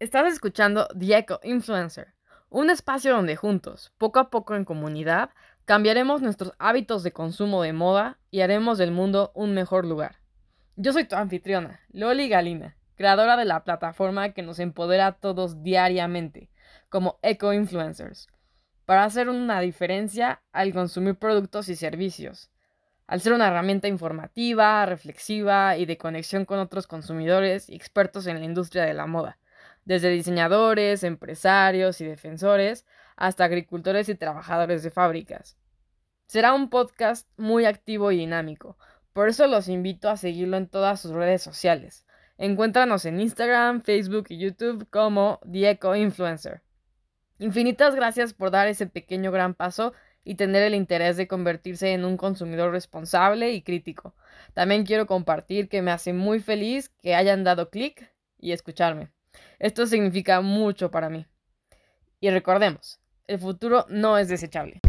Estás escuchando The Eco Influencer, un espacio donde juntos, poco a poco en comunidad, cambiaremos nuestros hábitos de consumo de moda y haremos del mundo un mejor lugar. Yo soy tu anfitriona, Loli Galina, creadora de la plataforma que nos empodera a todos diariamente, como Eco Influencers, para hacer una diferencia al consumir productos y servicios. Al ser una herramienta informativa, reflexiva y de conexión con otros consumidores y expertos en la industria de la moda desde diseñadores, empresarios y defensores hasta agricultores y trabajadores de fábricas. Será un podcast muy activo y dinámico, por eso los invito a seguirlo en todas sus redes sociales. Encuéntranos en Instagram, Facebook y YouTube como Dieco Influencer. Infinitas gracias por dar ese pequeño gran paso y tener el interés de convertirse en un consumidor responsable y crítico. También quiero compartir que me hace muy feliz que hayan dado clic y escucharme. Esto significa mucho para mí. Y recordemos, el futuro no es desechable.